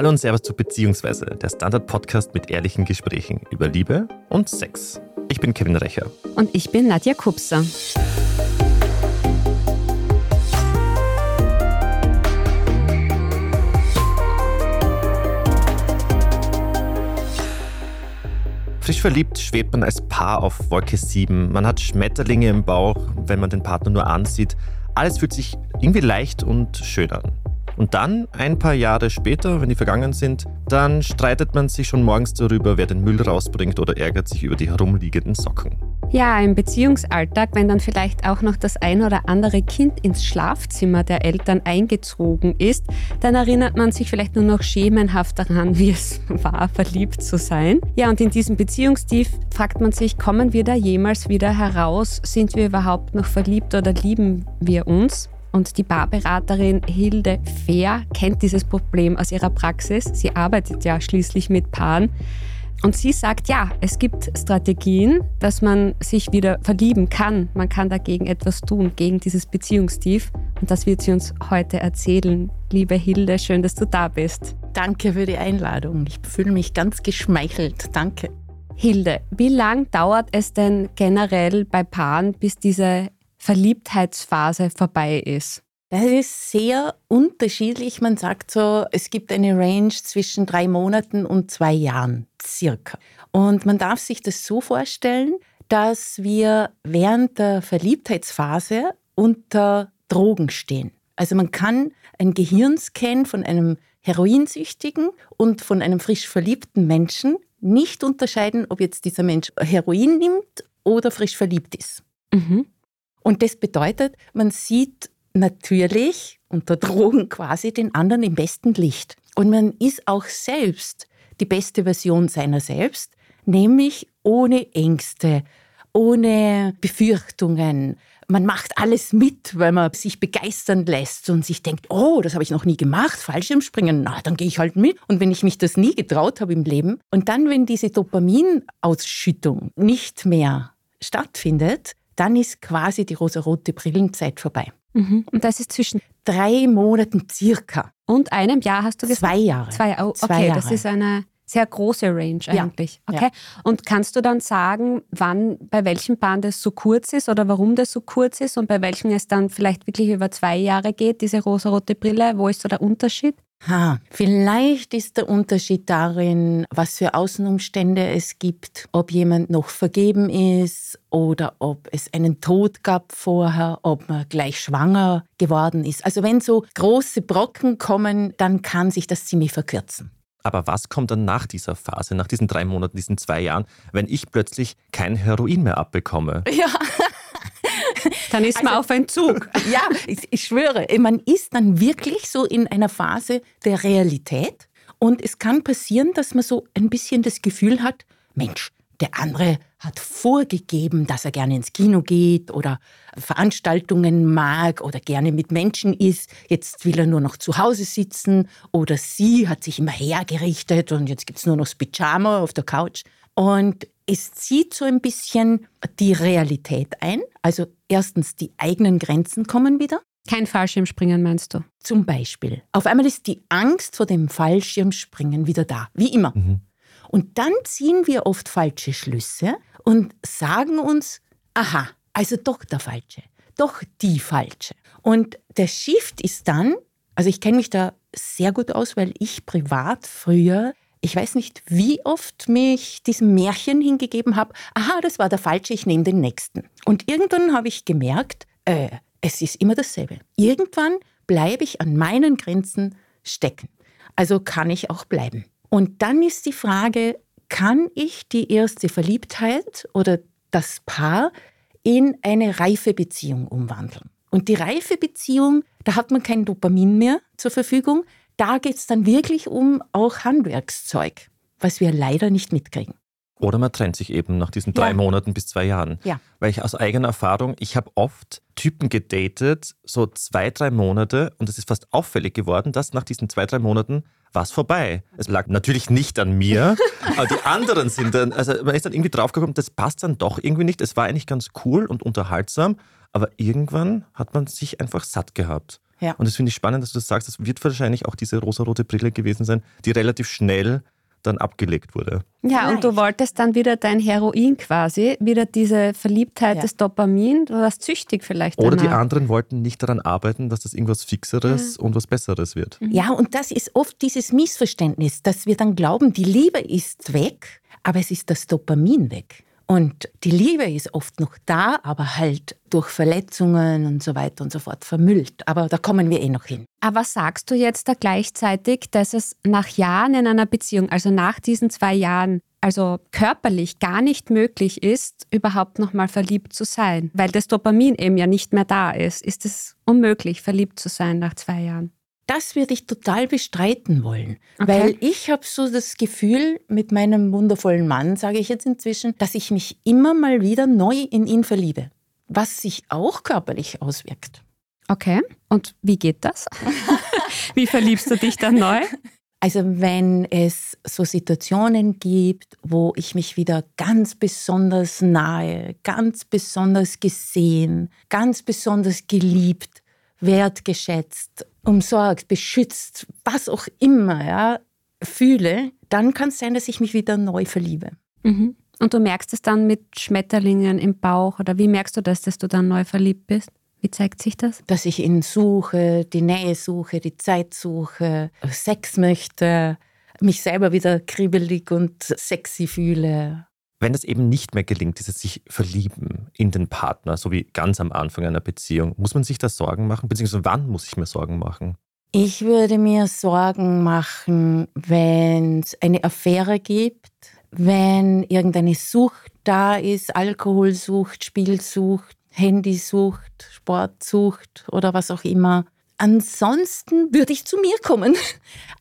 Hallo und Servus zu Beziehungsweise, der Standard-Podcast mit ehrlichen Gesprächen über Liebe und Sex. Ich bin Kevin Recher. Und ich bin Nadja Kupser. Frisch verliebt schwebt man als Paar auf Wolke 7. Man hat Schmetterlinge im Bauch, wenn man den Partner nur ansieht. Alles fühlt sich irgendwie leicht und schön an. Und dann, ein paar Jahre später, wenn die vergangen sind, dann streitet man sich schon morgens darüber, wer den Müll rausbringt oder ärgert sich über die herumliegenden Socken. Ja, im Beziehungsalltag, wenn dann vielleicht auch noch das ein oder andere Kind ins Schlafzimmer der Eltern eingezogen ist, dann erinnert man sich vielleicht nur noch schemenhaft daran, wie es war, verliebt zu sein. Ja, und in diesem Beziehungstief fragt man sich, kommen wir da jemals wieder heraus? Sind wir überhaupt noch verliebt oder lieben wir uns? Und die Paarberaterin Hilde Fehr kennt dieses Problem aus ihrer Praxis. Sie arbeitet ja schließlich mit Paaren. Und sie sagt, ja, es gibt Strategien, dass man sich wieder verlieben kann. Man kann dagegen etwas tun, gegen dieses Beziehungstief. Und das wird sie uns heute erzählen. Liebe Hilde, schön, dass du da bist. Danke für die Einladung. Ich fühle mich ganz geschmeichelt. Danke. Hilde, wie lang dauert es denn generell bei Paaren, bis diese Verliebtheitsphase vorbei ist? Das ist sehr unterschiedlich. Man sagt so, es gibt eine Range zwischen drei Monaten und zwei Jahren circa. Und man darf sich das so vorstellen, dass wir während der Verliebtheitsphase unter Drogen stehen. Also man kann ein Gehirnscan von einem Heroinsüchtigen und von einem frisch verliebten Menschen nicht unterscheiden, ob jetzt dieser Mensch Heroin nimmt oder frisch verliebt ist. Mhm. Und das bedeutet, man sieht natürlich unter Drogen quasi den anderen im besten Licht. Und man ist auch selbst die beste Version seiner selbst, nämlich ohne Ängste, ohne Befürchtungen. Man macht alles mit, weil man sich begeistern lässt und sich denkt, oh, das habe ich noch nie gemacht, Fallschirmspringen, na, dann gehe ich halt mit. Und wenn ich mich das nie getraut habe im Leben und dann, wenn diese Dopaminausschüttung nicht mehr stattfindet, dann ist quasi die rosarote Brillenzeit vorbei. Mhm. Und das ist zwischen drei Monaten circa. Und einem Jahr hast du gesagt? Zwei Jahre. Zwei, oh, okay, Zwei Jahre. das ist eine sehr große Range eigentlich. Ja. Okay. Ja. Und kannst du dann sagen, wann, bei welchem Band es so kurz ist oder warum das so kurz ist und bei welchem es dann vielleicht wirklich über zwei Jahre geht, diese rosarote Brille? Wo ist so der Unterschied? Ha, vielleicht ist der Unterschied darin, was für Außenumstände es gibt, ob jemand noch vergeben ist oder ob es einen Tod gab vorher, ob man gleich schwanger geworden ist. Also wenn so große Brocken kommen, dann kann sich das ziemlich verkürzen. Aber was kommt dann nach dieser Phase, nach diesen drei Monaten, diesen zwei Jahren, wenn ich plötzlich kein Heroin mehr abbekomme? Ja. Dann ist man also, auf Entzug. Ja, ich, ich schwöre, man ist dann wirklich so in einer Phase der Realität. Und es kann passieren, dass man so ein bisschen das Gefühl hat, Mensch, der andere hat vorgegeben, dass er gerne ins Kino geht oder Veranstaltungen mag oder gerne mit Menschen ist. Jetzt will er nur noch zu Hause sitzen oder sie hat sich immer hergerichtet und jetzt gibt es nur noch das Pyjama auf der Couch. Und es zieht so ein bisschen die Realität ein. Also erstens, die eigenen Grenzen kommen wieder. Kein Fallschirmspringen meinst du? Zum Beispiel. Auf einmal ist die Angst vor dem Fallschirmspringen wieder da, wie immer. Mhm. Und dann ziehen wir oft falsche Schlüsse und sagen uns, aha, also doch der Falsche, doch die Falsche. Und der Shift ist dann, also ich kenne mich da sehr gut aus, weil ich privat früher ich weiß nicht, wie oft mich diesem Märchen hingegeben habe, aha, das war der falsche, ich nehme den nächsten. Und irgendwann habe ich gemerkt, äh, es ist immer dasselbe. Irgendwann bleibe ich an meinen Grenzen stecken. Also kann ich auch bleiben. Und dann ist die Frage, kann ich die erste Verliebtheit oder das Paar in eine reife Beziehung umwandeln? Und die reife Beziehung, da hat man kein Dopamin mehr zur Verfügung, da geht es dann wirklich um auch Handwerkszeug, was wir leider nicht mitkriegen. Oder man trennt sich eben nach diesen drei ja. Monaten bis zwei Jahren. Ja. Weil ich aus eigener Erfahrung, ich habe oft Typen gedatet, so zwei, drei Monate, und es ist fast auffällig geworden, dass nach diesen zwei, drei Monaten war es vorbei. Es lag natürlich nicht an mir, aber die anderen sind dann, also man ist dann irgendwie draufgekommen, das passt dann doch irgendwie nicht. Es war eigentlich ganz cool und unterhaltsam, aber irgendwann hat man sich einfach satt gehabt. Ja. Und das finde ich spannend, dass du das sagst. Das wird wahrscheinlich auch diese rosarote Brille gewesen sein, die relativ schnell dann abgelegt wurde. Ja, und du wolltest dann wieder dein Heroin quasi, wieder diese Verliebtheit Ja. des Dopamin, du warst süchtig vielleicht Oder die danach. anderen wollten nicht daran arbeiten, dass das irgendwas Fixeres und was Besseres wird. Ja, und das ist oft dieses Missverständnis, dass wir dann glauben, die Liebe ist weg, aber es ist das Dopamin weg. Und die Liebe ist oft noch da, aber halt durch Verletzungen und so weiter und so fort vermüllt. Aber da kommen wir eh noch hin. Aber sagst du jetzt da gleichzeitig, dass es nach Jahren in einer Beziehung, also nach diesen zwei Jahren, also körperlich gar nicht möglich ist, überhaupt nochmal verliebt zu sein, weil das Dopamin eben ja nicht mehr da ist? Ist es unmöglich, verliebt zu sein nach zwei Jahren? Das würde ich total bestreiten wollen, Okay. weil ich habe so das Gefühl mit meinem wundervollen Mann, sage ich jetzt inzwischen, dass ich mich immer mal wieder neu in ihn verliebe, was sich auch körperlich auswirkt. Okay. Und wie geht das? wie verliebst du dich dann neu? Also wenn es so Situationen gibt, wo ich mich wieder ganz besonders nahe, ganz besonders gesehen, ganz besonders geliebt, wertgeschätzt, umsorgt, beschützt, was auch immer, ja, fühle, dann kann es sein, dass ich mich wieder neu verliebe. Mhm. Und du merkst es dann mit Schmetterlingen im Bauch oder wie merkst du das, dass du dann neu verliebt bist? Wie zeigt sich das? Dass ich ihn suche, die Nähe suche, die Zeit suche, Sex möchte, mich selber wieder kribbelig und sexy fühle. Wenn es eben nicht mehr gelingt, dieses sich verlieben in den Partner, so wie ganz am Anfang einer Beziehung, muss man sich da Sorgen machen? Beziehungsweise wann muss ich mir Sorgen machen? Ich würde mir Sorgen machen, wenn es eine Affäre gibt, wenn irgendeine Sucht da ist, Alkoholsucht, Spielsucht, Handysucht, Sportsucht oder was auch immer. Ansonsten würde ich zu mir kommen.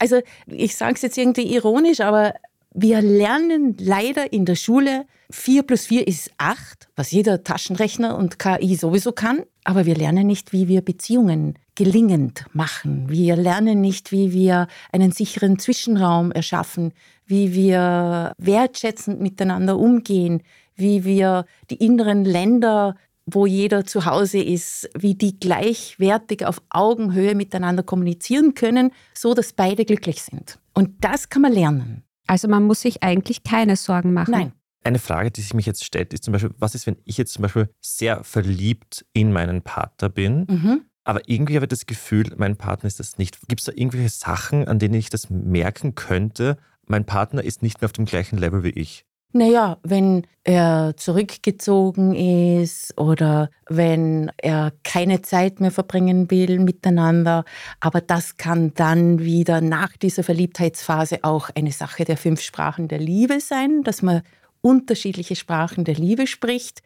Also ich sage es jetzt irgendwie ironisch, aber wir lernen leider in der Schule, 4 plus 4 ist 8, was jeder Taschenrechner und KI sowieso kann. Aber wir lernen nicht, wie wir Beziehungen gelingend machen. Wir lernen nicht, wie wir einen sicheren Zwischenraum erschaffen, wie wir wertschätzend miteinander umgehen, wie wir die inneren Länder, wo jeder zu Hause ist, wie die gleichwertig auf Augenhöhe miteinander kommunizieren können, so dass beide glücklich sind. Und das kann man lernen. Also man muss sich eigentlich keine Sorgen machen. Nein. Eine Frage, die sich mich jetzt stellt, ist zum Beispiel, was ist, wenn ich jetzt zum Beispiel sehr verliebt in meinen Partner bin, Mhm. aber irgendwie habe ich das Gefühl, mein Partner ist das nicht. Gibt es da irgendwelche Sachen, an denen ich das merken könnte? Mein Partner ist nicht mehr auf dem gleichen Level wie ich. Naja, wenn er zurückgezogen ist oder wenn er keine Zeit mehr verbringen will miteinander. Aber das kann dann wieder nach dieser Verliebtheitsphase auch eine Sache der fünf Sprachen der Liebe sein, dass man unterschiedliche Sprachen der Liebe spricht.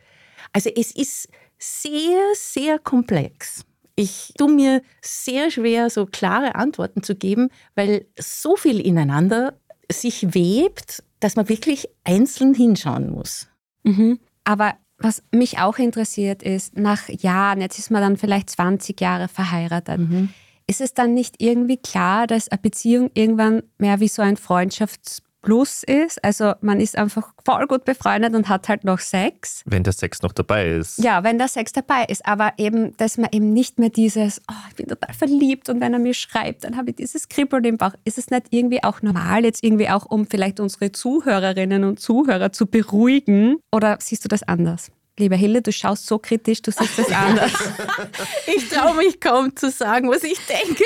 Also es ist sehr, sehr komplex. Ich tue mir sehr schwer, so klare Antworten zu geben, weil so viel ineinander sich webt, dass man wirklich einzeln hinschauen muss. Mhm. Aber was mich auch interessiert ist, nach Jahren, jetzt ist man dann vielleicht 20 Jahre verheiratet, ist es dann nicht irgendwie klar, dass eine Beziehung irgendwann mehr wie so ein Freundschaftsplus ist? Also man ist einfach voll gut befreundet und hat halt noch Sex. Wenn der Sex noch dabei ist. Ja, wenn der Sex dabei ist, aber eben, dass man eben nicht mehr dieses, oh, ich bin total verliebt und wenn er mir schreibt, dann habe ich dieses Kribbeln im Bauch. Ist es nicht irgendwie auch normal, jetzt irgendwie auch, um vielleicht unsere Zuhörerinnen und Zuhörer zu beruhigen? Oder siehst du das anders? Liebe Hilde, du schaust so kritisch, du siehst das anders. Ich traue mich kaum zu sagen, was ich denke.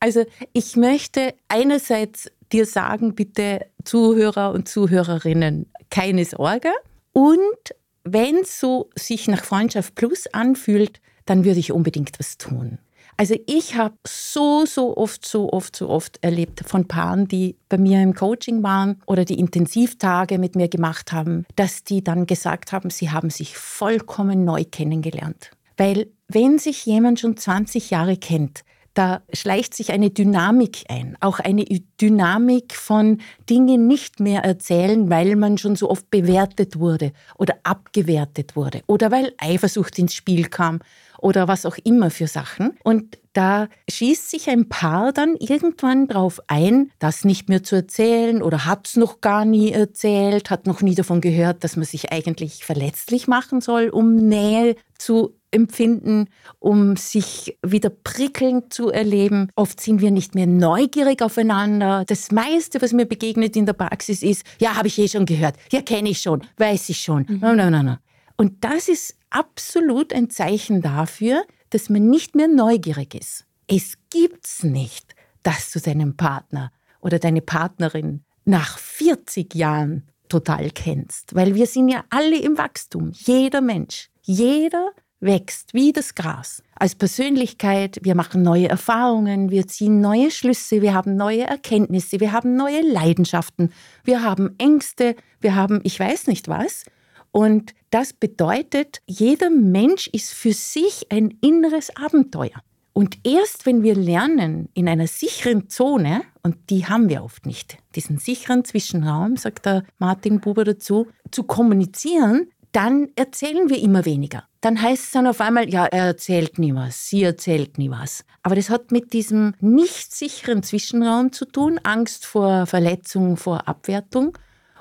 Also ich möchte einerseits dir sagen, bitte Zuhörer und Zuhörerinnen, keine Sorge. Und wenn es so sich nach Freundschaft Plus anfühlt, dann würde ich unbedingt was tun. Also ich habe so, so oft, so oft, so oft erlebt von Paaren, die bei mir im Coaching waren oder die Intensivtage mit mir gemacht haben, dass die dann gesagt haben, sie haben sich vollkommen neu kennengelernt. Weil wenn sich jemand schon 20 Jahre kennt, da schleicht sich eine Dynamik ein, auch eine Dynamik von Dingen nicht mehr erzählen, weil man schon so oft bewertet wurde oder abgewertet wurde oder weil Eifersucht ins Spiel kam oder was auch immer für Sachen. Und da schießt sich ein Paar dann irgendwann drauf ein, das nicht mehr zu erzählen oder hat es noch gar nie erzählt, hat noch nie davon gehört, dass man sich eigentlich verletzlich machen soll, um Nähe zu empfinden, um sich wieder prickelnd zu erleben. Oft sind wir nicht mehr neugierig aufeinander. Das meiste, was mir begegnet in der Praxis ist, ja, habe ich eh schon gehört, ja, kenne ich schon, weiß ich schon. Mhm. No, no, no, no. Und das ist absolut ein Zeichen dafür, dass man nicht mehr neugierig ist. Es gibt's nicht, dass du deinen Partner oder deine Partnerin nach 40 Jahren total kennst, weil wir sind ja alle im Wachstum, jeder Mensch, jeder wächst wie das Gras. Als Persönlichkeit, wir machen neue Erfahrungen, wir ziehen neue Schlüsse, wir haben neue Erkenntnisse, wir haben neue Leidenschaften, wir haben Ängste, wir haben ich weiß nicht was. Und das bedeutet, jeder Mensch ist für sich ein inneres Abenteuer. Und erst wenn wir lernen, in einer sicheren Zone, und die haben wir oft nicht, diesen sicheren Zwischenraum, sagt der Martin Buber dazu, zu kommunizieren, dann erzählen wir immer weniger. Dann heißt es dann auf einmal, ja, er erzählt nie was, sie erzählt nie was. Aber das hat mit diesem nicht sicheren Zwischenraum zu tun, Angst vor Verletzung, vor Abwertung.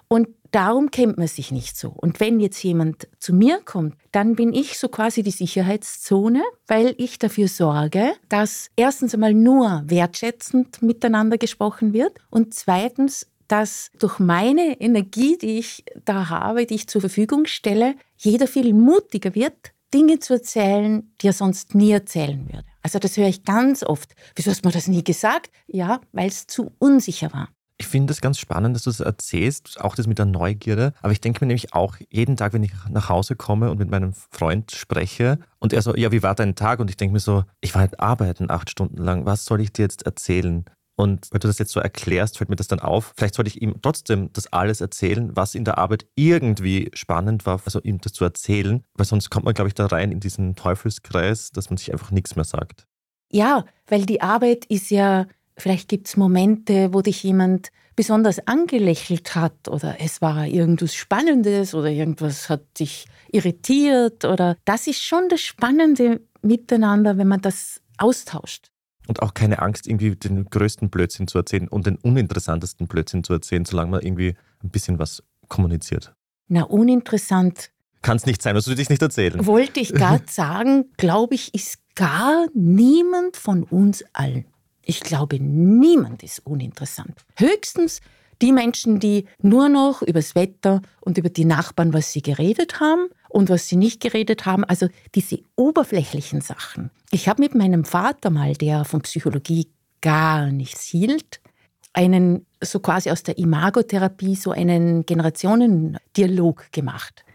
Und darum kennt man sich nicht so. Und wenn jetzt jemand zu mir kommt, dann bin ich so quasi die Sicherheitszone, weil ich dafür sorge, dass erstens einmal nur wertschätzend miteinander gesprochen wird und zweitens, dass durch meine Energie, die ich da habe, die ich zur Verfügung stelle, jeder viel mutiger wird, Dinge zu erzählen, die er sonst nie erzählen würde. Also das höre ich ganz oft. Wieso hast du mir das nie gesagt? Ja, weil es zu unsicher war. Ich finde es ganz spannend, dass du das erzählst, auch das mit der Neugierde. Aber ich denke mir nämlich auch jeden Tag, wenn ich nach Hause komme und mit meinem Freund spreche und er so, ja, wie war dein Tag? Und ich denke mir so, ich war halt arbeiten acht Stunden lang. Was soll ich dir jetzt erzählen? Und wenn du das jetzt so erklärst, fällt mir das dann auf. Vielleicht sollte ich ihm trotzdem das alles erzählen, was in der Arbeit irgendwie spannend war, also ihm das zu erzählen, weil sonst kommt man, glaube ich, da rein in diesen Teufelskreis, dass man sich einfach nichts mehr sagt. Ja, weil die Arbeit ist ja Vielleicht gibt es Momente, wo dich jemand besonders angelächelt hat oder es war irgendwas Spannendes oder irgendwas hat dich irritiert oder das ist schon das Spannende miteinander, wenn man das austauscht. Und auch keine Angst, irgendwie den größten Blödsinn zu erzählen und den uninteressantesten Blödsinn zu erzählen, solange man irgendwie ein bisschen was kommuniziert. Na, uninteressant. Kann es nicht sein, was du dich nicht erzählen. Wollte ich gerade sagen, glaube ich, ist gar niemand von uns allen. Ich glaube, niemand ist uninteressant. Höchstens die Menschen, die nur noch über das Wetter und über die Nachbarn, was sie geredet haben und was sie nicht geredet haben, also diese oberflächlichen Sachen. Ich habe mit meinem Vater mal, der von Psychologie gar nichts hielt, einen so quasi aus der Imagotherapie so einen Generationendialog gemacht.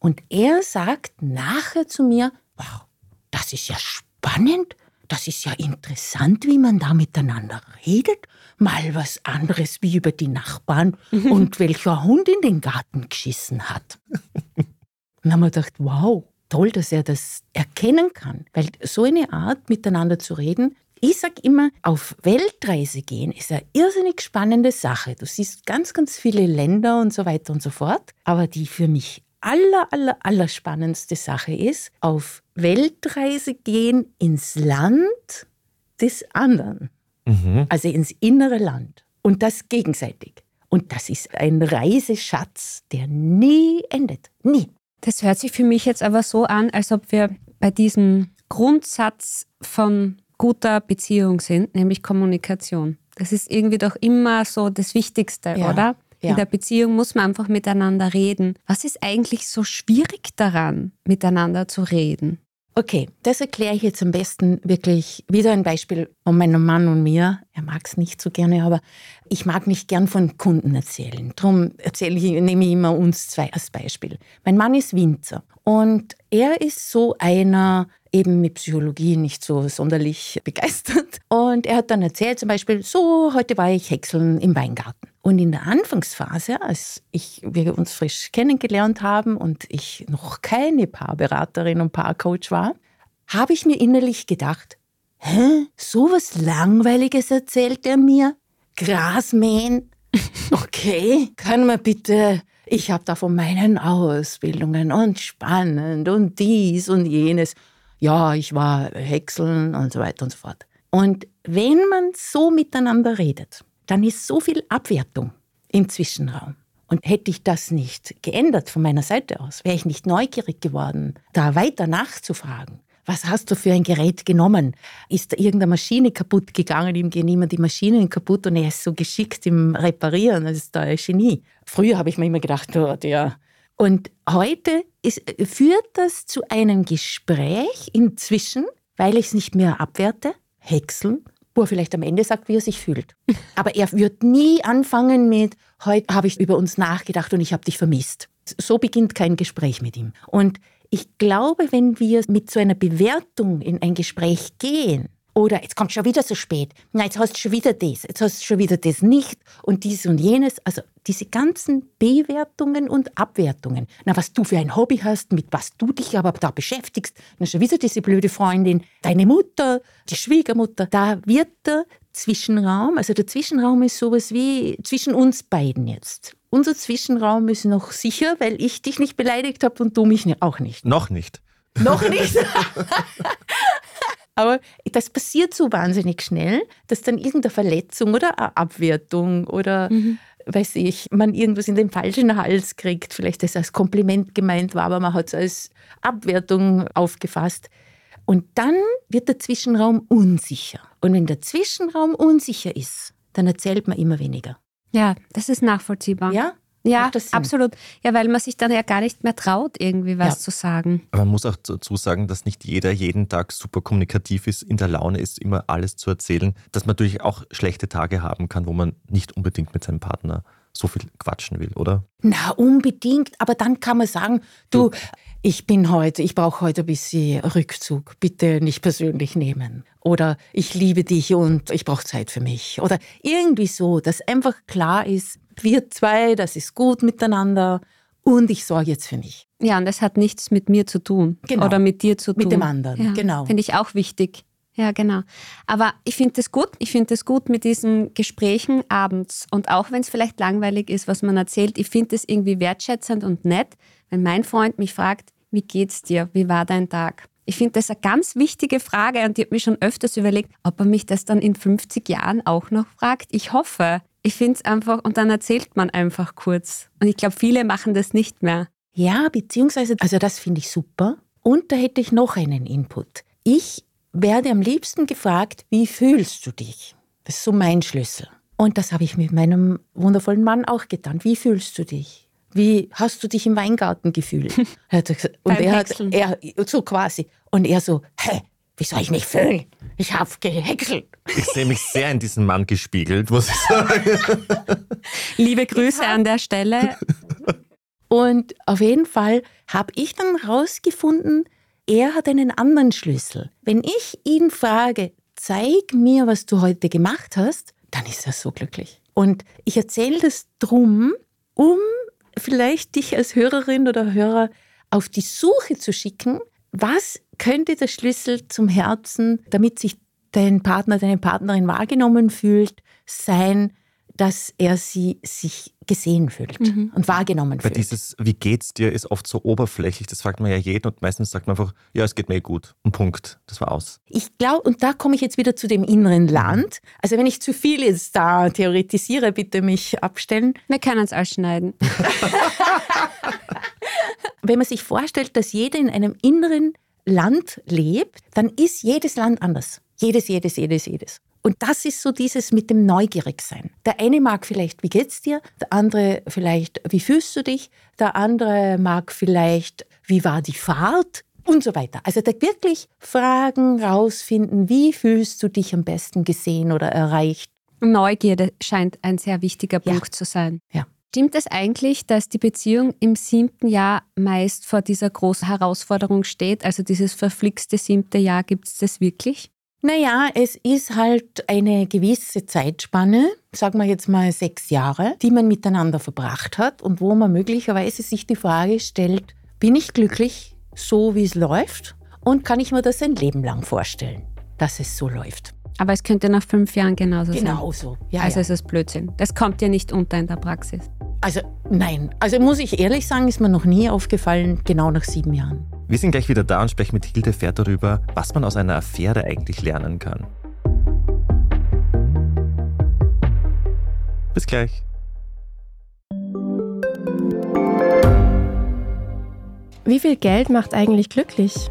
Und er sagt nachher zu mir, wow, das ist ja spannend das ist ja interessant, wie man da miteinander redet. Mal was anderes wie über die Nachbarn und welcher Hund in den Garten geschissen hat. Dann haben wir gedacht, wow, toll, dass er das erkennen kann. Weil so eine Art, miteinander zu reden, ich sage immer, auf Weltreise gehen ist eine irrsinnig spannende Sache. Du siehst ganz, ganz viele Länder und so weiter und so fort. Aber die für mich aller, aller, aller spannendste Sache ist, auf Weltreise gehen ins Land des anderen. Mhm. Also ins innere Land. Und das gegenseitig. Und das ist ein Reiseschatz, der nie endet. Nie. Das hört sich für mich jetzt aber so an, als ob wir bei diesem Grundsatz von guter Beziehung sind, nämlich Kommunikation. Das ist irgendwie doch immer so das Wichtigste, ja. oder? Ja. In der Beziehung muss man einfach miteinander reden. Was ist eigentlich so schwierig daran, miteinander zu reden? Okay, das erkläre ich jetzt am besten wirklich wieder ein Beispiel von meinem Mann und mir. Er mag es nicht so gerne, aber ich mag nicht gern von Kunden erzählen. Darum erzähle ich, nehme ich immer uns zwei als Beispiel. Mein Mann ist Winzer und er ist so einer, eben mit Psychologie nicht so sonderlich begeistert. Und er hat dann erzählt zum Beispiel, so, heute war ich häckseln im Weingarten. Und in der Anfangsphase, als ich, wir uns frisch kennengelernt haben und ich noch keine Paarberaterin und Paarcoach war, habe ich mir innerlich gedacht, hä, so was Langweiliges erzählt er mir? Grasmähen? Okay, kann man bitte ich habe da von meinen Ausbildungen und spannend und dies und jenes. Ja, ich war Häckseln und so weiter und so fort. Und wenn man so miteinander redet, dann ist so viel Abwertung im Zwischenraum. Und hätte ich das nicht geändert von meiner Seite aus, wäre ich nicht neugierig geworden, da weiter nachzufragen. Was hast du für ein Gerät genommen? Ist da irgendeine Maschine kaputt gegangen? Ihm gehen immer die Maschinen kaputt und er ist so geschickt im Reparieren. Das ist da ein Genie. Früher habe ich mir immer gedacht, oh, der. Und heute ist, führt das zu einem Gespräch inzwischen, weil ich es nicht mehr abwerte, häckseln, wo er vielleicht am Ende sagt, wie er sich fühlt. Aber er wird nie anfangen mit, heute habe ich über uns nachgedacht und ich habe dich vermisst. So beginnt kein Gespräch mit ihm. Und ich glaube, wenn wir mit so einer Bewertung in ein Gespräch gehen, oder jetzt kommt schon wieder so spät. Na, jetzt hast du schon wieder das, jetzt hast du schon wieder das nicht und dies und jenes. Also diese ganzen Bewertungen und Abwertungen. Na, was du für ein Hobby hast, mit was du dich aber da beschäftigst. Na, schon wieder diese blöde Freundin, deine Mutter, die Schwiegermutter. Da wird der Zwischenraum, also der Zwischenraum ist sowas wie zwischen uns beiden jetzt. Unser Zwischenraum ist noch sicher, weil ich dich nicht beleidigt habe und du mich auch nicht. Noch nicht. Noch nicht. Aber das passiert so wahnsinnig schnell, dass dann irgendeine Verletzung oder eine Abwertung oder, mhm. weiß ich, man irgendwas in den falschen Hals kriegt. Vielleicht das als Kompliment gemeint war, aber man hat es als Abwertung aufgefasst. Und dann wird der Zwischenraum unsicher. Und wenn der Zwischenraum unsicher ist, dann erzählt man immer weniger. Ja, das ist nachvollziehbar. Ja? Ja, absolut. Ja, weil man sich dann ja gar nicht mehr traut, irgendwie was ja. zu sagen. Aber man muss auch dazu sagen, dass nicht jeder jeden Tag super kommunikativ ist, in der Laune ist, immer alles zu erzählen. Dass man natürlich auch schlechte Tage haben kann, wo man nicht unbedingt mit seinem Partner so viel quatschen will, oder? Na, unbedingt. Aber dann kann man sagen, du, ich bin heute, ich brauche heute ein bisschen Rückzug. Bitte nicht persönlich nehmen. Oder ich liebe dich und ich brauche Zeit für mich. Oder irgendwie so, dass einfach klar ist, wir zwei, das ist gut miteinander und ich sorge jetzt für mich. Ja, und das hat nichts mit mir zu tun genau. oder mit dir zu tun. Mit dem anderen, ja, genau. Finde ich auch wichtig. Ja, genau. Aber ich finde es gut. Ich finde es gut mit diesen Gesprächen abends. Und auch wenn es vielleicht langweilig ist, was man erzählt, ich finde es irgendwie wertschätzend und nett, wenn mein Freund mich fragt, wie geht's dir? Wie war dein Tag? Ich finde das eine ganz wichtige Frage und ich habe mir schon öfters überlegt, ob er mich das dann in 50 Jahren auch noch fragt. Ich hoffe. Ich finde es einfach, und dann erzählt man einfach kurz. Und ich glaube, viele machen das nicht mehr. Ja, beziehungsweise, also das finde ich super. Und da hätte ich noch einen Input. Ich werde am liebsten gefragt, wie fühlst du dich? Das ist so mein Schlüssel. Und das habe ich mit meinem wundervollen Mann auch getan. Wie fühlst du dich? Wie hast du dich im Weingarten gefühlt? und er hat, er, so quasi. Und er so, hä, wie soll ich mich fühlen? Ich habe gehäckselt. Ich sehe mich sehr in diesen Mann gespiegelt, muss ich sagen. Liebe Grüße an der Stelle. Und auf jeden Fall habe ich dann rausgefunden, er hat einen anderen Schlüssel. Wenn ich ihn frage, zeig mir, was du heute gemacht hast, dann ist er so glücklich. Und ich erzähle das drum, um vielleicht dich als Hörerin oder Hörer auf die Suche zu schicken, was könnte der Schlüssel zum Herzen, damit sich dein Partner, deine Partnerin wahrgenommen fühlt, sein, dass er sie sich gesehen fühlt mhm. und wahrgenommen Weil fühlt. dieses Wie geht's dir ist oft so oberflächlich, das fragt man ja jeden und meistens sagt man einfach, ja, es geht mir gut. Und Punkt. Das war aus. Ich glaube, und da komme ich jetzt wieder zu dem inneren Land. Also wenn ich zu viel jetzt da theoretisiere, bitte mich abstellen. Wir können es ausschneiden. wenn man sich vorstellt, dass jeder in einem inneren Land lebt, dann ist jedes Land anders. Jedes, jedes, jedes, jedes. Und das ist so dieses mit dem Neugierigsein. Der eine mag vielleicht, wie geht's dir? Der andere vielleicht, wie fühlst du dich? Der andere mag vielleicht, wie war die Fahrt? Und so weiter. Also da wirklich Fragen rausfinden, wie fühlst du dich am besten gesehen oder erreicht? Neugierde scheint ein sehr wichtiger Punkt ja. zu sein. Ja. Stimmt es eigentlich, dass die Beziehung im siebten Jahr meist vor dieser großen Herausforderung steht? Also dieses verflixte siebte Jahr, gibt es das wirklich? Naja, es ist halt eine gewisse Zeitspanne, sagen wir jetzt mal sechs Jahre, die man miteinander verbracht hat und wo man möglicherweise sich die Frage stellt, bin ich glücklich, so wie es läuft? Und kann ich mir das ein Leben lang vorstellen, dass es so läuft? Aber es könnte nach fünf Jahren genauso, sein. Genauso, ja. Also ja. es ist Blödsinn. Das kommt dir nicht unter in der Praxis. Also nein, also muss ich ehrlich sagen, ist mir noch nie aufgefallen, genau nach sieben Jahren. Wir sind gleich wieder da und sprechen mit Hilde Pferd darüber, was man aus einer Affäre eigentlich lernen kann. Bis gleich. Wie viel Geld macht eigentlich glücklich?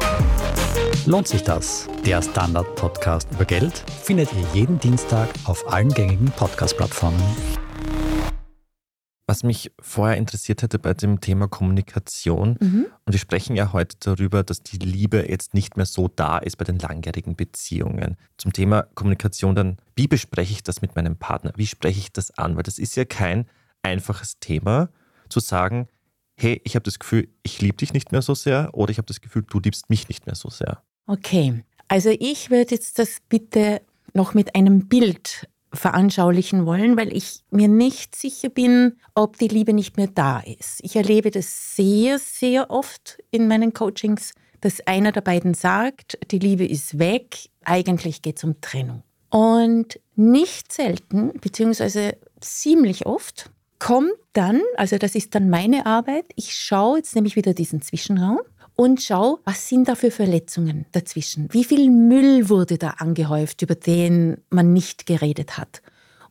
Lohnt sich das? Der Standard-Podcast über Geld findet ihr jeden Dienstag auf allen gängigen Podcast-Plattformen. Was mich vorher interessiert hätte bei dem Thema Kommunikation, mhm. und wir sprechen ja heute darüber, dass die Liebe jetzt nicht mehr so da ist bei den langjährigen Beziehungen. Zum Thema Kommunikation dann, wie bespreche ich das mit meinem Partner? Wie spreche ich das an? Weil das ist ja kein einfaches Thema, zu sagen, hey, ich habe das Gefühl, ich liebe dich nicht mehr so sehr oder ich habe das Gefühl, du liebst mich nicht mehr so sehr. Okay, also ich würde jetzt das bitte noch mit einem Bild veranschaulichen wollen, weil ich mir nicht sicher bin, ob die Liebe nicht mehr da ist. Ich erlebe das sehr, sehr oft in meinen Coachings, dass einer der beiden sagt, die Liebe ist weg, eigentlich geht es um Trennung. Und nicht selten, beziehungsweise ziemlich oft, kommt dann, also das ist dann meine Arbeit, ich schaue jetzt nämlich wieder diesen Zwischenraum und schau, was sind da für Verletzungen dazwischen? Wie viel Müll wurde da angehäuft, über den man nicht geredet hat?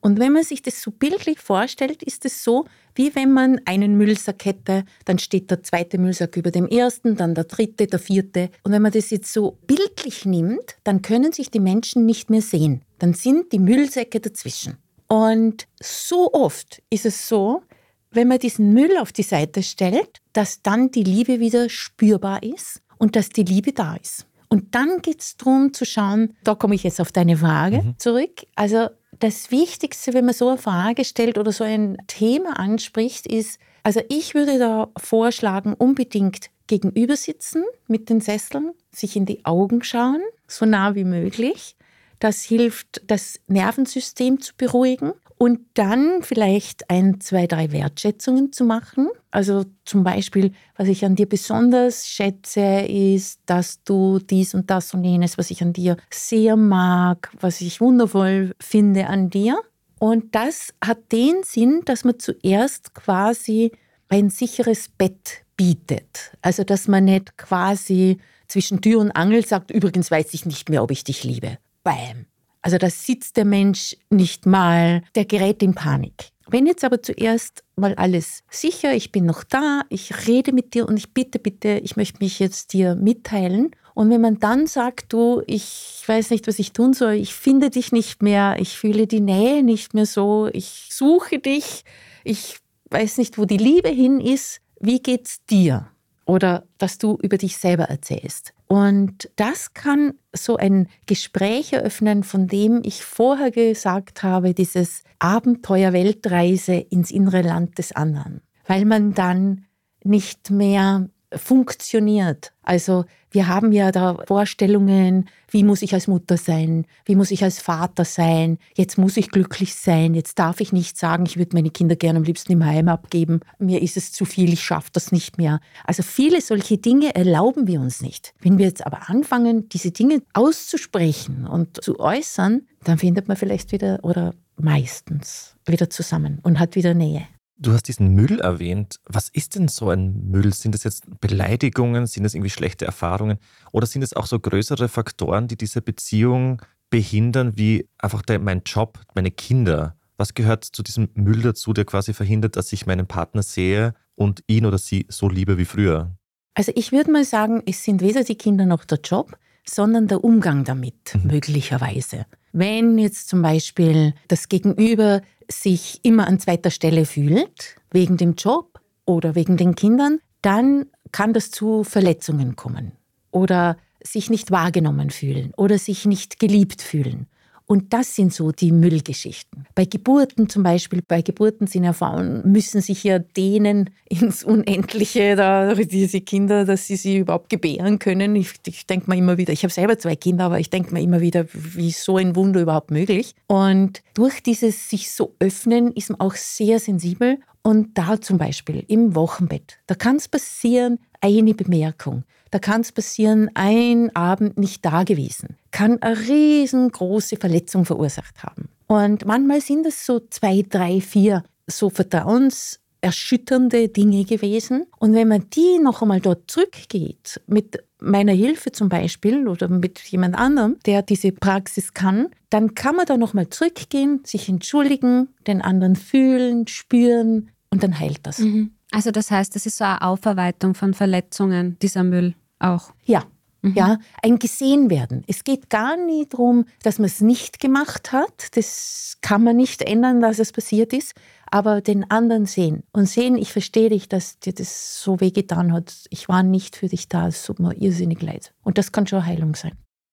Und wenn man sich das so bildlich vorstellt, ist es so, wie wenn man einen Müllsack hätte, dann steht der zweite Müllsack über dem ersten, dann der dritte, der vierte. Und wenn man das jetzt so bildlich nimmt, dann können sich die Menschen nicht mehr sehen. Dann sind die Müllsäcke dazwischen. Und so oft ist es so, wenn man diesen Müll auf die Seite stellt, dass dann die Liebe wieder spürbar ist und dass die Liebe da ist. Und dann geht es darum zu schauen, da komme ich jetzt auf deine Frage mhm. zurück. Also das Wichtigste, wenn man so eine Frage stellt oder so ein Thema anspricht, ist, also ich würde da vorschlagen, unbedingt gegenüber sitzen mit den Sesseln, sich in die Augen schauen, so nah wie möglich. Das hilft, das Nervensystem zu beruhigen und dann vielleicht ein, zwei, drei Wertschätzungen zu machen. Also zum Beispiel, was ich an dir besonders schätze, ist, dass du dies und das und jenes, was ich an dir sehr mag, was ich wundervoll finde an dir. Und das hat den Sinn, dass man zuerst quasi ein sicheres Bett bietet. Also dass man nicht quasi zwischen Tür und Angel sagt, übrigens weiß ich nicht mehr, ob ich dich liebe. Bam. Also da sitzt der Mensch nicht mal, der gerät in Panik. Wenn jetzt aber zuerst mal alles sicher, ich bin noch da, ich rede mit dir und ich bitte, bitte, ich möchte mich jetzt dir mitteilen. Und wenn man dann sagt, du, ich weiß nicht, was ich tun soll, ich finde dich nicht mehr, ich fühle die Nähe nicht mehr so, ich suche dich, ich weiß nicht, wo die Liebe hin ist, wie geht's dir? Oder dass du über dich selber erzählst. Und das kann so ein Gespräch eröffnen, von dem ich vorher gesagt habe, dieses Abenteuer-Weltreise ins innere Land des anderen. Weil man dann nicht mehr funktioniert. Also wir haben ja da Vorstellungen, wie muss ich als Mutter sein, wie muss ich als Vater sein, jetzt muss ich glücklich sein, jetzt darf ich nicht sagen, ich würde meine Kinder gerne am liebsten im Heim abgeben, mir ist es zu viel, ich schaffe das nicht mehr. Also viele solche Dinge erlauben wir uns nicht. Wenn wir jetzt aber anfangen, diese Dinge auszusprechen und zu äußern, dann findet man vielleicht wieder oder meistens wieder zusammen und hat wieder Nähe. Du hast diesen Müll erwähnt. Was ist denn so ein Müll? Sind das jetzt Beleidigungen? Sind das irgendwie schlechte Erfahrungen? Oder sind es auch so größere Faktoren, die diese Beziehung behindern, wie einfach der, mein Job, meine Kinder? Was gehört zu diesem Müll dazu, der quasi verhindert, dass ich meinen Partner sehe und ihn oder sie so liebe wie früher? Also ich würde mal sagen, es sind weder die Kinder noch der Job, sondern der Umgang damit mhm. möglicherweise. Wenn jetzt zum Beispiel das Gegenüber sich immer an zweiter Stelle fühlt, wegen dem Job oder wegen den Kindern, dann kann das zu Verletzungen kommen oder sich nicht wahrgenommen fühlen oder sich nicht geliebt fühlen Und das sind so die Müllgeschichten. Bei Geburten zum Beispiel, bei Geburten sind ja Frauen, müssen sich ja dehnen ins Unendliche, da, diese Kinder, dass sie sie überhaupt gebären können. Ich, ich denke mir immer wieder, ich habe selber zwei Kinder, aber ich denke mir immer wieder, wie so ein Wunder überhaupt möglich? Und durch dieses sich so öffnen ist man auch sehr sensibel. Und da zum Beispiel im Wochenbett, da kann es passieren, eine Bemerkung. Da kann es passieren, ein Abend nicht da gewesen, kann eine riesengroße Verletzung verursacht haben. Und manchmal sind es so zwei, drei, vier so vertrauenserschütternde Dinge gewesen. Und wenn man die noch einmal dort zurückgeht, mit meiner Hilfe zum Beispiel oder mit jemand anderem, der diese Praxis kann, dann kann man da noch mal zurückgehen, sich entschuldigen, den anderen fühlen, spüren und dann heilt das. Mhm. Also das heißt, das ist so eine Aufarbeitung von Verletzungen, dieser Müll auch. Ja. Mhm. Ja, ein gesehen werden. Es geht gar nicht darum, dass man es nicht gemacht hat. Das kann man nicht ändern, dass es passiert ist. Aber den anderen sehen und sehen, ich verstehe dich, dass dir das so weh getan hat. Ich war nicht für dich da. Es tut mir irrsinnig leid. Und das kann schon Heilung sein.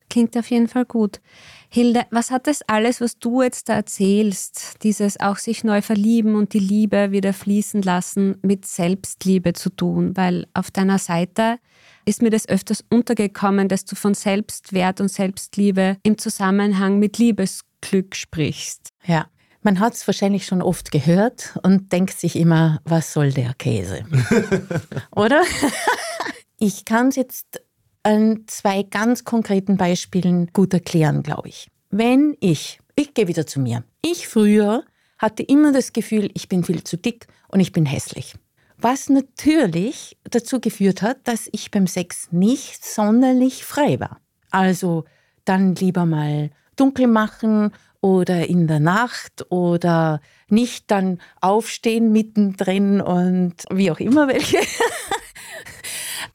Klingt auf jeden Fall gut. Hilde, was hat das alles, was du jetzt da erzählst, dieses auch sich neu verlieben und die Liebe wieder fließen lassen, mit Selbstliebe zu tun? Weil auf deiner Seite ist mir das öfters untergekommen, dass du von Selbstwert und Selbstliebe im Zusammenhang mit Liebesglück sprichst. Ja. Man hat es wahrscheinlich schon oft gehört und denkt sich immer, was soll der Käse? Oder? ich kann es jetzt an zwei ganz konkreten Beispielen gut erklären, glaube ich. Wenn ich, ich gehe wieder zu mir, ich früher hatte immer das Gefühl, ich bin viel zu dick und ich bin hässlich. Was natürlich dazu geführt hat, dass ich beim Sex nicht sonderlich frei war. Also dann lieber mal dunkel machen oder in der Nacht oder nicht dann aufstehen mittendrin und wie auch immer welche.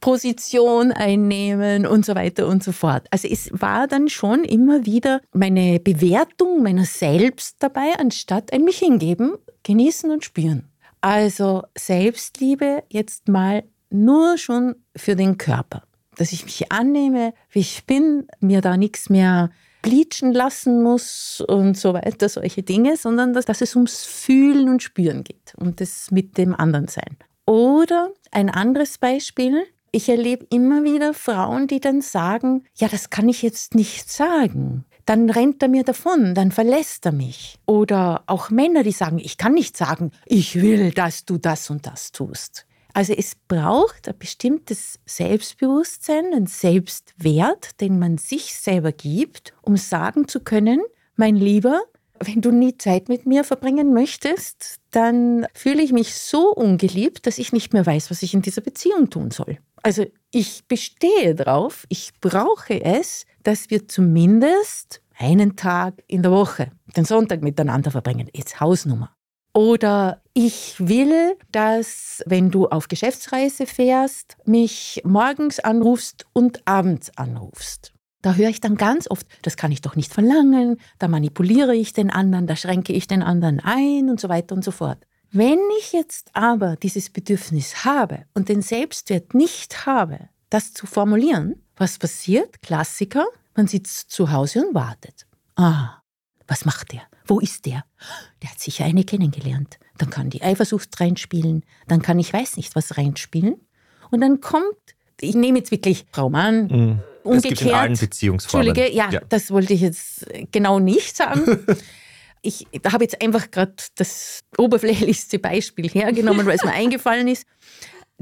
Position einnehmen und so weiter und so fort. Also es war dann schon immer wieder meine Bewertung meiner selbst dabei, anstatt ein mich hingeben, genießen und spüren. Also Selbstliebe jetzt mal nur schon für den Körper. Dass ich mich annehme, wie ich bin, mir da nichts mehr bleachen lassen muss und so weiter, solche Dinge, sondern dass, dass es ums Fühlen und Spüren geht und das mit dem anderen sein. Oder ein anderes Beispiel, ich erlebe immer wieder Frauen, die dann sagen, ja, das kann ich jetzt nicht sagen. Dann rennt er mir davon, dann verlässt er mich. Oder auch Männer, die sagen, ich kann nicht sagen, ich will, dass du das und das tust. Also es braucht ein bestimmtes Selbstbewusstsein, einen Selbstwert, den man sich selber gibt, um sagen zu können, mein Lieber, wenn du nie Zeit mit mir verbringen möchtest, dann fühle ich mich so ungeliebt, dass ich nicht mehr weiß, was ich in dieser Beziehung tun soll. Also ich bestehe darauf, ich brauche es, dass wir zumindest einen Tag in der Woche den Sonntag miteinander verbringen. Jetzt Hausnummer. Oder ich will, dass, wenn du auf Geschäftsreise fährst, mich morgens anrufst und abends anrufst. Da höre ich dann ganz oft, das kann ich doch nicht verlangen, da manipuliere ich den anderen, da schränke ich den anderen ein und so weiter und so fort. Wenn ich jetzt aber dieses Bedürfnis habe und den Selbstwert nicht habe, das zu formulieren, was passiert? Klassiker, man sitzt zu Hause und wartet. Ah, was macht der? Wo ist der? Der hat sicher eine kennengelernt. Dann kann die Eifersucht reinspielen, dann kann ich weiß nicht was reinspielen. Und dann kommt, ich nehme jetzt wirklich Frau Mann, mhm. umgekehrt. Es gibt in allen Beziehungsformen. Entschuldige, ja, ja, das wollte ich jetzt genau nicht sagen. ich habe jetzt einfach gerade das oberflächlichste Beispiel hergenommen, weil es mir eingefallen ist.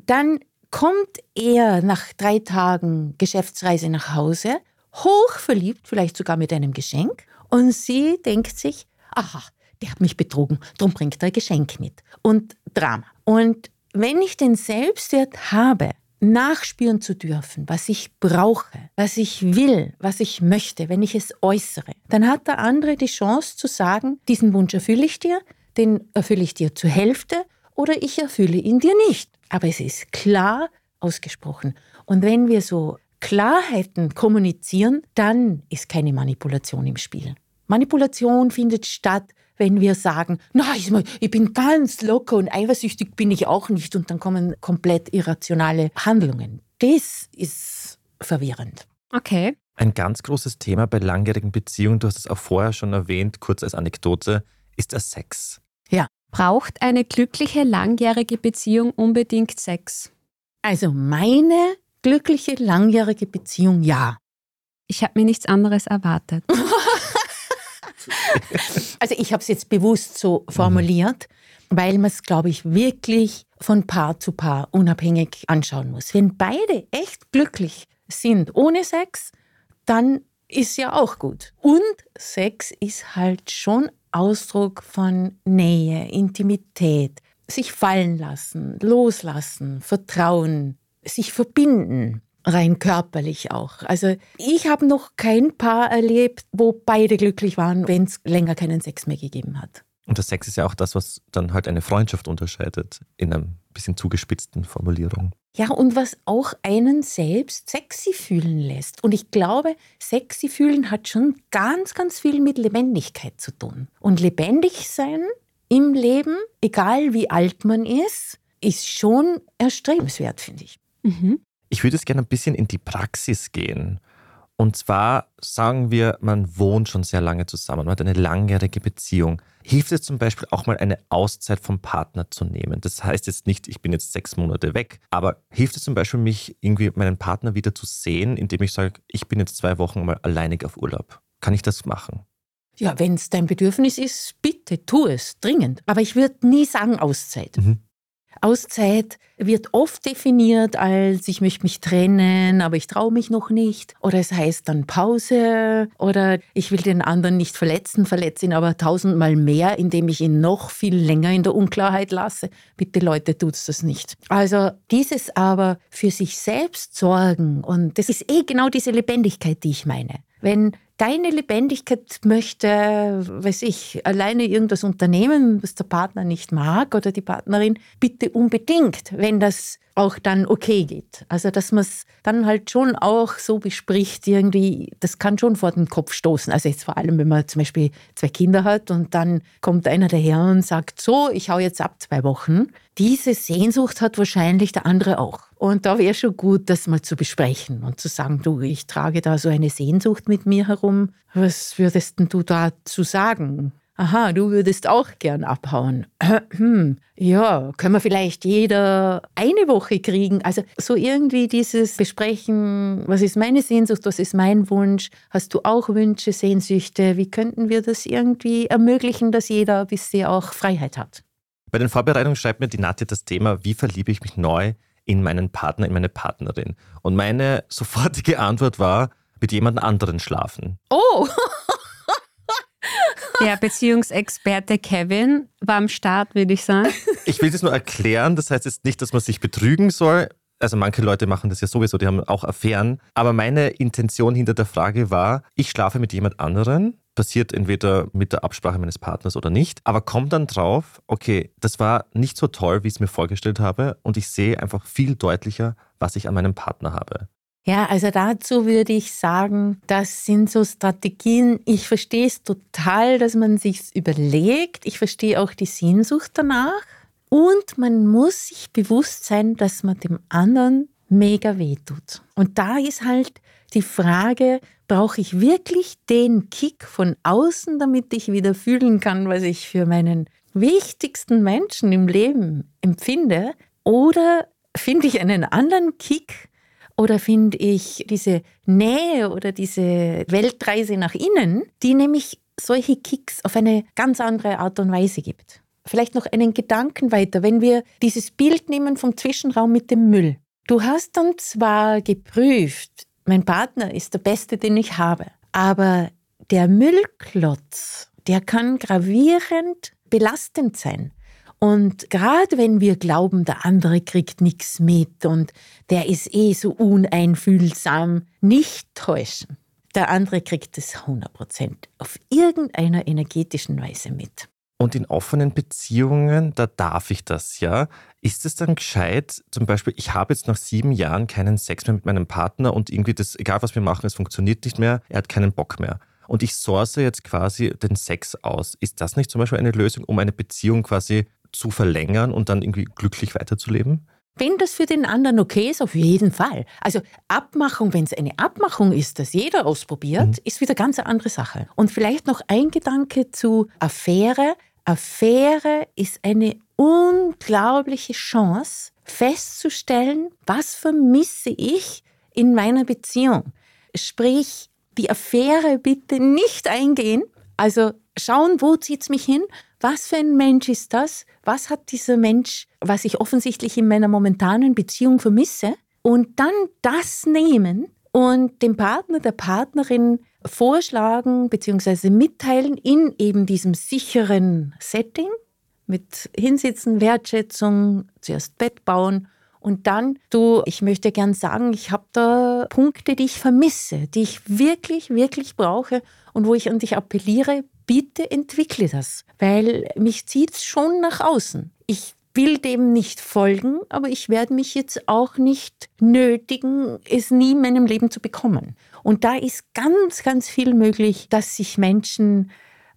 Dann kommt er nach drei Tagen Geschäftsreise nach Hause, hochverliebt, vielleicht sogar mit einem Geschenk, und sie denkt sich, aha, der hat mich betrogen, darum bringt er ein Geschenk mit. Und Drama. Und wenn ich den Selbstwert habe, nachspüren zu dürfen, was ich brauche, was ich will, was ich möchte, wenn ich es äußere, dann hat der andere die Chance zu sagen, diesen Wunsch erfülle ich dir, den erfülle ich dir zur Hälfte oder ich erfülle ihn dir nicht. Aber es ist klar ausgesprochen. Und wenn wir so Klarheiten kommunizieren, dann ist keine Manipulation im Spiel. Manipulation findet statt, wenn wir sagen, na, ich bin ganz locker und eifersüchtig bin ich auch nicht und dann kommen komplett irrationale Handlungen. Das ist verwirrend. Okay. Ein ganz großes Thema bei langjährigen Beziehungen, du hast es auch vorher schon erwähnt, kurz als Anekdote, ist der Sex. Ja. Braucht eine glückliche langjährige Beziehung unbedingt Sex? Also meine glückliche langjährige Beziehung, ja. Ich habe mir nichts anderes erwartet. also ich habe es jetzt bewusst so formuliert, weil man es, glaube ich, wirklich von Paar zu Paar unabhängig anschauen muss. Wenn beide echt glücklich sind ohne Sex, dann ist ja auch gut. Und Sex ist halt schon Ausdruck von Nähe, Intimität, sich fallen lassen, loslassen, Vertrauen, sich verbinden, rein körperlich auch. Also ich habe noch kein Paar erlebt, wo beide glücklich waren, wenn es länger keinen Sex mehr gegeben hat. Und der Sex ist ja auch das, was dann halt eine Freundschaft unterscheidet, in einer bisschen zugespitzten Formulierung. Ja, und was auch einen selbst sexy fühlen lässt. Und ich glaube, sexy fühlen hat schon ganz, ganz viel mit Lebendigkeit zu tun. Und lebendig sein im Leben, egal wie alt man ist, ist schon erstrebenswert, finde ich. Mhm. Ich würde jetzt gerne ein bisschen in die Praxis gehen. Und zwar sagen wir, man wohnt schon sehr lange zusammen, man hat eine langjährige Beziehung. Hilft es zum Beispiel auch mal eine Auszeit vom Partner zu nehmen? Das heißt jetzt nicht, ich bin jetzt sechs Monate weg, aber hilft es zum Beispiel, mich irgendwie meinen Partner wieder zu sehen, indem ich sage, ich bin jetzt zwei Wochen mal alleinig auf Urlaub? Kann ich das machen? Ja, wenn es dein Bedürfnis ist, bitte tu es, dringend. Aber ich würde nie sagen Auszeit. Mhm. Auszeit wird oft definiert als ich möchte mich trennen, aber ich traue mich noch nicht. Oder es heißt dann Pause oder ich will den anderen nicht verletzen, verletze ihn aber tausendmal mehr, indem ich ihn noch viel länger in der Unklarheit lasse. Bitte Leute, tut's das nicht. Also dieses aber für sich selbst sorgen und das ist eh genau diese Lebendigkeit, die ich meine. Wenn deine Lebendigkeit möchte, weiß ich, alleine irgendwas unternehmen, was der Partner nicht mag oder die Partnerin, bitte unbedingt, wenn das auch dann okay geht. Also, dass man es dann halt schon auch so bespricht, irgendwie, das kann schon vor den Kopf stoßen. Also jetzt vor allem, wenn man zum Beispiel zwei Kinder hat und dann kommt einer daher und sagt, so, ich hau jetzt ab zwei Wochen. Diese Sehnsucht hat wahrscheinlich der andere auch. Und da wäre schon gut, das mal zu besprechen und zu sagen, du, ich trage da so eine Sehnsucht mit mir herum. Was würdest denn du dazu sagen? aha, du würdest auch gern abhauen. Ja, können wir vielleicht jeder eine Woche kriegen? Also so irgendwie dieses Besprechen, was ist meine Sehnsucht, was ist mein Wunsch? Hast du auch Wünsche, Sehnsüchte? Wie könnten wir das irgendwie ermöglichen, dass jeder ein bisschen auch Freiheit hat? Bei den Vorbereitungen schreibt mir die Nadja das Thema, wie verliebe ich mich neu in meinen Partner, in meine Partnerin? Und meine sofortige Antwort war, mit jemand anderen schlafen. Oh! Der Beziehungsexperte Kevin war am Start, würde ich sagen. Ich will das nur erklären. Das heißt jetzt nicht, dass man sich betrügen soll. Also manche Leute machen das ja sowieso, die haben auch Affären. Aber meine Intention hinter der Frage war, ich schlafe mit jemand anderen. Passiert entweder mit der Absprache meines Partners oder nicht. Aber kommt dann drauf, okay, das war nicht so toll, wie ich es mir vorgestellt habe. Und ich sehe einfach viel deutlicher, was ich an meinem Partner habe. Ja, also dazu würde ich sagen, das sind so Strategien. Ich verstehe es total, dass man sich überlegt. Ich verstehe auch die Sehnsucht danach. Und man muss sich bewusst sein, dass man dem anderen mega wehtut. Und da ist halt die Frage, brauche ich wirklich den Kick von außen, damit ich wieder fühlen kann, was ich für meinen wichtigsten Menschen im Leben empfinde? Oder finde ich einen anderen Kick, oder finde ich diese Nähe oder diese Weltreise nach innen, die nämlich solche Kicks auf eine ganz andere Art und Weise gibt. Vielleicht noch einen Gedanken weiter, wenn wir dieses Bild nehmen vom Zwischenraum mit dem Müll. Du hast dann zwar geprüft, mein Partner ist der beste, den ich habe, aber der Müllklotz, der kann gravierend belastend sein. Und gerade wenn wir glauben, der andere kriegt nichts mit und der ist eh so uneinfühlsam, nicht täuschen. Der andere kriegt es 100 Prozent auf irgendeiner energetischen Weise mit. Und in offenen Beziehungen, da darf ich das ja. Ist es dann gescheit, zum Beispiel, ich habe jetzt nach sieben Jahren keinen Sex mehr mit meinem Partner und irgendwie das, egal was wir machen, es funktioniert nicht mehr, er hat keinen Bock mehr. Und ich source jetzt quasi den Sex aus. Ist das nicht zum Beispiel eine Lösung, um eine Beziehung quasi zu verlängern und dann irgendwie glücklich weiterzuleben? Wenn das für den anderen okay ist, auf jeden Fall. Also Abmachung, wenn es eine Abmachung ist, dass jeder ausprobiert, mhm. ist wieder ganz eine andere Sache. Und vielleicht noch ein Gedanke zu Affäre. Affäre ist eine unglaubliche Chance, festzustellen, was vermisse ich in meiner Beziehung. Sprich, die Affäre bitte nicht eingehen. Also schauen, wo zieht es mich hin? Was für ein Mensch ist das? Was hat dieser Mensch, was ich offensichtlich in meiner momentanen Beziehung vermisse? Und dann das nehmen und dem Partner, der Partnerin vorschlagen bzw. mitteilen in eben diesem sicheren Setting mit Hinsitzen, Wertschätzung, zuerst Bett bauen und dann, du, ich möchte gern sagen, ich habe da Punkte, die ich vermisse, die ich wirklich, wirklich brauche und wo ich an dich appelliere, bitte entwickle das, weil mich zieht es schon nach außen. Ich will dem nicht folgen, aber ich werde mich jetzt auch nicht nötigen, es nie in meinem Leben zu bekommen. Und da ist ganz, ganz viel möglich, dass sich Menschen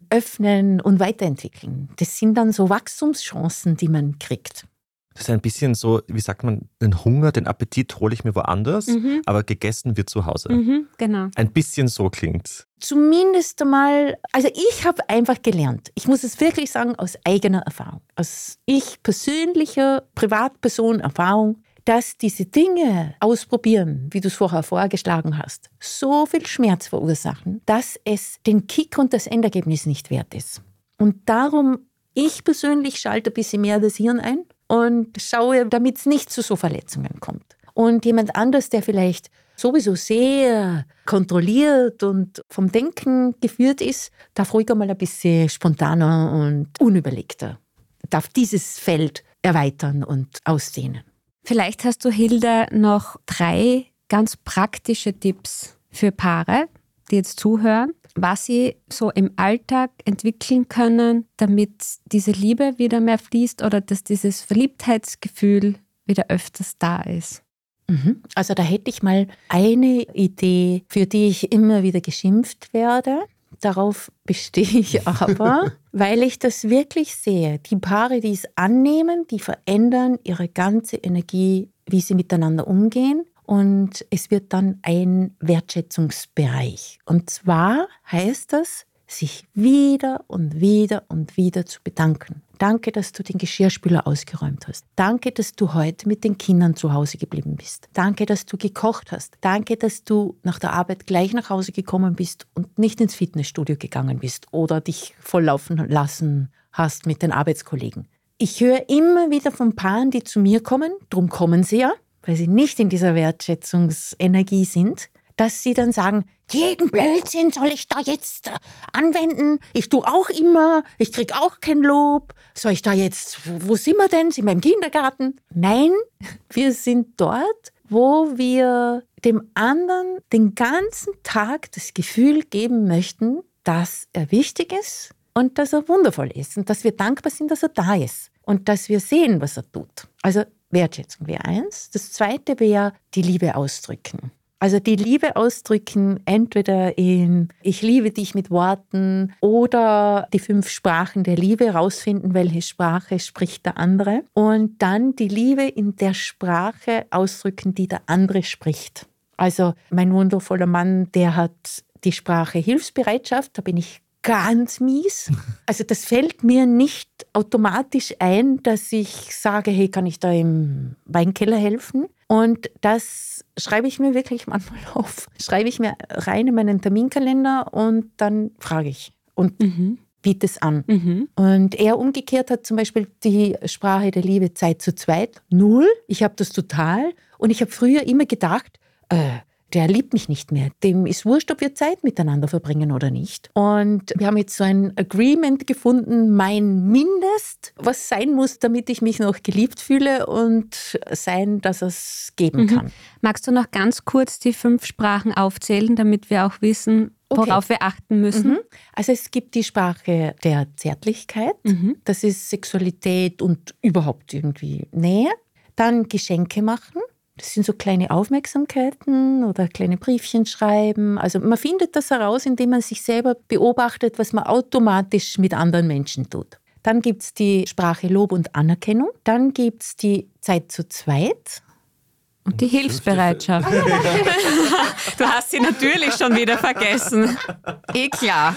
öffnen und weiterentwickeln. Das sind dann so Wachstumschancen, die man kriegt. Das ist ein bisschen so, wie sagt man, den Hunger, den Appetit hole ich mir woanders, mhm. aber gegessen wird zu Hause. Mhm, genau. Ein bisschen so klingt. Zumindest einmal, also ich habe einfach gelernt, ich muss es wirklich sagen, aus eigener Erfahrung, aus ich persönlicher Privatperson-Erfahrung, dass diese Dinge ausprobieren, wie du es vorher vorgeschlagen hast, so viel Schmerz verursachen, dass es den Kick und das Endergebnis nicht wert ist. Und darum, ich persönlich schalte ein bisschen mehr das Hirn ein und schaue, damit es nicht zu so Verletzungen kommt. Und jemand anders, der vielleicht sowieso sehr kontrolliert und vom Denken geführt ist, darf ruhig einmal ein bisschen spontaner und unüberlegter, darf dieses Feld erweitern und ausdehnen. Vielleicht hast du, Hilda, noch drei ganz praktische Tipps für Paare, die jetzt zuhören, was sie so im Alltag entwickeln können, damit diese Liebe wieder mehr fließt oder dass dieses Verliebtheitsgefühl wieder öfters da ist. Mhm. Also da hätte ich mal eine Idee, für die ich immer wieder geschimpft werde. Darauf bestehe ich aber, weil ich das wirklich sehe. Die Paare, die es annehmen, die verändern ihre ganze Energie, wie sie miteinander umgehen. Und es wird dann ein Wertschätzungsbereich. Und zwar heißt das, sich wieder und wieder und wieder zu bedanken. Danke, dass du den Geschirrspüler ausgeräumt hast. Danke, dass du heute mit den Kindern zu Hause geblieben bist. Danke, dass du gekocht hast. Danke, dass du nach der Arbeit gleich nach Hause gekommen bist und nicht ins Fitnessstudio gegangen bist oder dich volllaufen lassen hast mit den Arbeitskollegen. Ich höre immer wieder von Paaren, die zu mir kommen, drum kommen sie ja, weil sie nicht in dieser Wertschätzungsenergie sind, dass sie dann sagen, jeden Blödsinn soll ich da jetzt äh, anwenden? Ich tue auch immer, ich krieg auch kein Lob. Soll ich da jetzt, wo sind wir denn? Sind wir im Kindergarten? Nein, wir sind dort, wo wir dem anderen den ganzen Tag das Gefühl geben möchten, dass er wichtig ist und dass er wundervoll ist und dass wir dankbar sind, dass er da ist und dass wir sehen, was er tut. Also Wertschätzung wäre eins. Das zweite wäre die Liebe ausdrücken. Also die Liebe ausdrücken, entweder in Ich liebe dich mit Worten oder die fünf Sprachen der Liebe rausfinden, welche Sprache spricht der andere. Und dann die Liebe in der Sprache ausdrücken, die der andere spricht. Also mein wundervoller Mann, der hat die Sprache Hilfsbereitschaft, da bin ich ganz mies. Also das fällt mir nicht automatisch ein, dass ich sage, hey, kann ich da im Weinkeller helfen? Und das schreibe ich mir wirklich manchmal auf. Schreibe ich mir rein in meinen Terminkalender und dann frage ich und mhm. biete es an. Mhm. Und er umgekehrt hat zum Beispiel die Sprache der Liebe Zeit zu zweit. Null. Ich habe das total. Und ich habe früher immer gedacht, äh, der liebt mich nicht mehr. Dem ist wurscht, ob wir Zeit miteinander verbringen oder nicht. Und wir haben jetzt so ein Agreement gefunden, mein Mindest, was sein muss, damit ich mich noch geliebt fühle und sein, dass es geben mhm. kann. Magst du noch ganz kurz die fünf Sprachen aufzählen, damit wir auch wissen, worauf okay. wir achten müssen? Mhm. Also es gibt die Sprache der Zärtlichkeit, mhm. das ist Sexualität und überhaupt irgendwie Nähe. Dann Geschenke machen. Das sind so kleine Aufmerksamkeiten oder kleine Briefchen schreiben. Also man findet das heraus, indem man sich selber beobachtet, was man automatisch mit anderen Menschen tut. Dann gibt es die Sprache Lob und Anerkennung. Dann gibt es die Zeit zu zweit. Und die Hilfsbereitschaft. du hast sie natürlich schon wieder vergessen. Eh klar.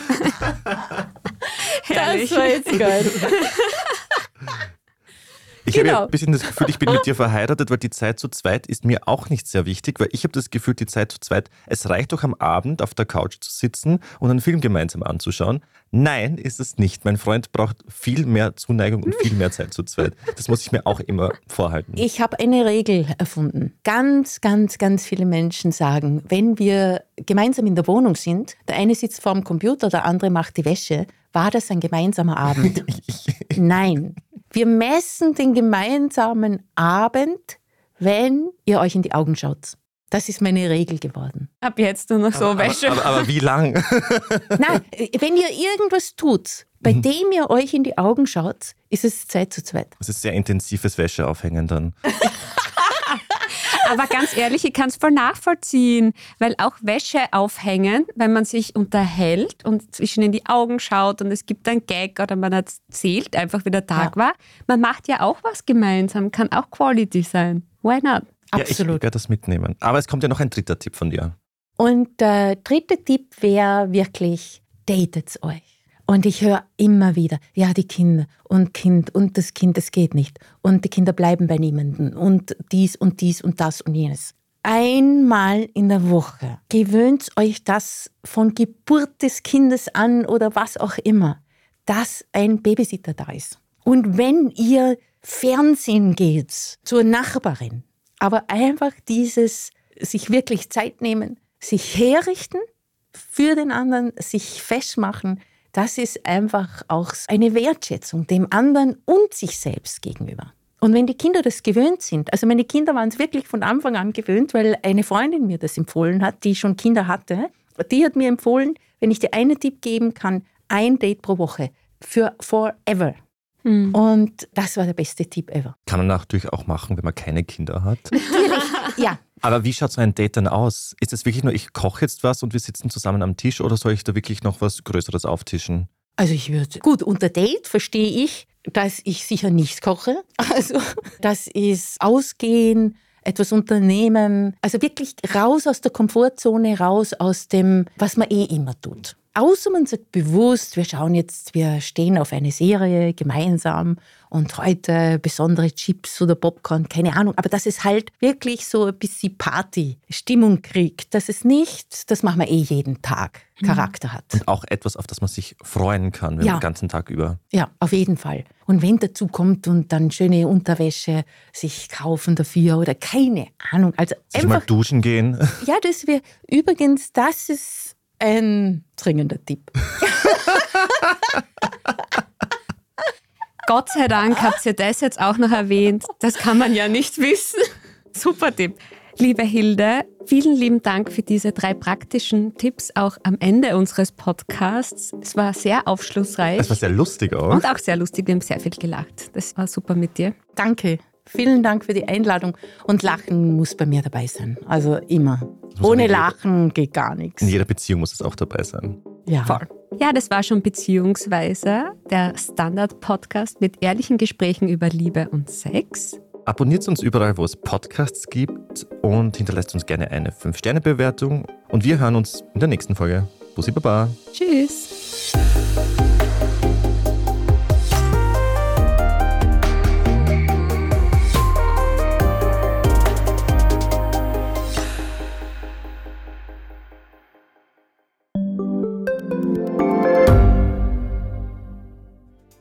Herrlich. Das war jetzt geil. Ich genau. habe ja ein bisschen das Gefühl, ich bin mit dir verheiratet, weil die Zeit zu zweit ist mir auch nicht sehr wichtig, weil ich habe das Gefühl, die Zeit zu zweit, es reicht doch am Abend auf der Couch zu sitzen und einen Film gemeinsam anzuschauen. Nein, ist es nicht. Mein Freund braucht viel mehr Zuneigung und viel mehr Zeit zu zweit. Das muss ich mir auch immer vorhalten. Ich habe eine Regel erfunden. Ganz, ganz, ganz viele Menschen sagen, wenn wir gemeinsam in der Wohnung sind, der eine sitzt vorm Computer, der andere macht die Wäsche, war das ein gemeinsamer Abend? Nein. Wir messen den gemeinsamen Abend, wenn ihr euch in die Augen schaut. Das ist meine Regel geworden. Ab jetzt nur noch so aber, Wäsche. Aber, aber, aber, wie lang? Nein, wenn ihr irgendwas tut, bei mhm. dem ihr euch in die Augen schaut, ist es Zeit zu zweit. Das ist sehr intensives Wäscheaufhängen dann. Aber ganz ehrlich, ich kann es voll nachvollziehen, weil auch Wäsche aufhängen, wenn man sich unterhält und zwischen in die Augen schaut und es gibt ein Gag oder man erzählt einfach, wie der Tag ja. war, man macht ja auch was gemeinsam, kann auch Quality sein. Why not? Ja, Absolut. ich werde das mitnehmen. Aber es kommt ja noch ein dritter Tipp von dir. Und der dritte Tipp wäre wirklich, datet euch. Und ich höre immer wieder, ja, die Kinder und Kind und das Kind, das geht nicht. Und die Kinder bleiben bei niemandem und dies und dies und das und jenes. Einmal in der Woche gewöhnt euch das von Geburt des Kindes an oder was auch immer, dass ein Babysitter da ist. Und wenn ihr Fernsehen geht zur Nachbarin, aber einfach dieses sich wirklich Zeit nehmen, sich herrichten für den anderen, sich festmachen, das ist einfach auch eine Wertschätzung dem anderen und sich selbst gegenüber. Und wenn die Kinder das gewöhnt sind, also meine Kinder waren es wirklich von Anfang an gewöhnt, weil eine Freundin mir das empfohlen hat, die schon Kinder hatte, die hat mir empfohlen, wenn ich dir einen Tipp geben kann, ein Date pro Woche für forever. Mhm. Und das war der beste Tipp ever. Kann man natürlich auch machen, wenn man keine Kinder hat. Natürlich, ja. Aber wie schaut so ein Date dann aus? Ist es wirklich nur, ich koche jetzt was und wir sitzen zusammen am Tisch oder soll ich da wirklich noch was Größeres auftischen? Also ich würde, gut, unter Date verstehe ich, dass ich sicher nicht koche. Also das ist Ausgehen, etwas unternehmen. Also wirklich raus aus der Komfortzone, raus aus dem, was man eh immer tut. Außer man sagt bewusst, wir schauen jetzt, wir stehen auf eine Serie gemeinsam und heute besondere Chips oder Popcorn, keine Ahnung. Aber dass es halt wirklich so ein bisschen Party-Stimmung kriegt, dass es nicht, das machen wir eh jeden Tag, mhm. Charakter hat. Und auch etwas, auf das man sich freuen kann, ja. den ganzen Tag über. Ja, auf jeden Fall. Und wenn dazu kommt und dann schöne Unterwäsche sich kaufen dafür oder keine Ahnung. Also sich einfach, mal duschen gehen. Ja, das wäre übrigens, das ist ein dringender Tipp. Gott sei Dank habt ihr das jetzt auch noch erwähnt. Das kann man ja nicht wissen. Super Tipp. Liebe Hilde, vielen lieben Dank für diese drei praktischen Tipps auch am Ende unseres Podcasts. Es war sehr aufschlussreich. Es war sehr lustig auch. Und auch sehr lustig. Wir haben sehr viel gelacht. Das war super mit dir. Danke. Vielen Dank für die Einladung. Und Lachen muss bei mir dabei sein. Also immer. Ohne Lachen geht gar nichts. In jeder Beziehung muss es auch dabei sein. Ja. Voll. Ja, das war schon Beziehungsweise, der Standard-Podcast mit ehrlichen Gesprächen über Liebe und Sex. Abonniert uns überall, wo es Podcasts gibt und hinterlasst uns gerne eine 5-Sterne-Bewertung. Und wir hören uns in der nächsten Folge. Bussi Baba. Tschüss.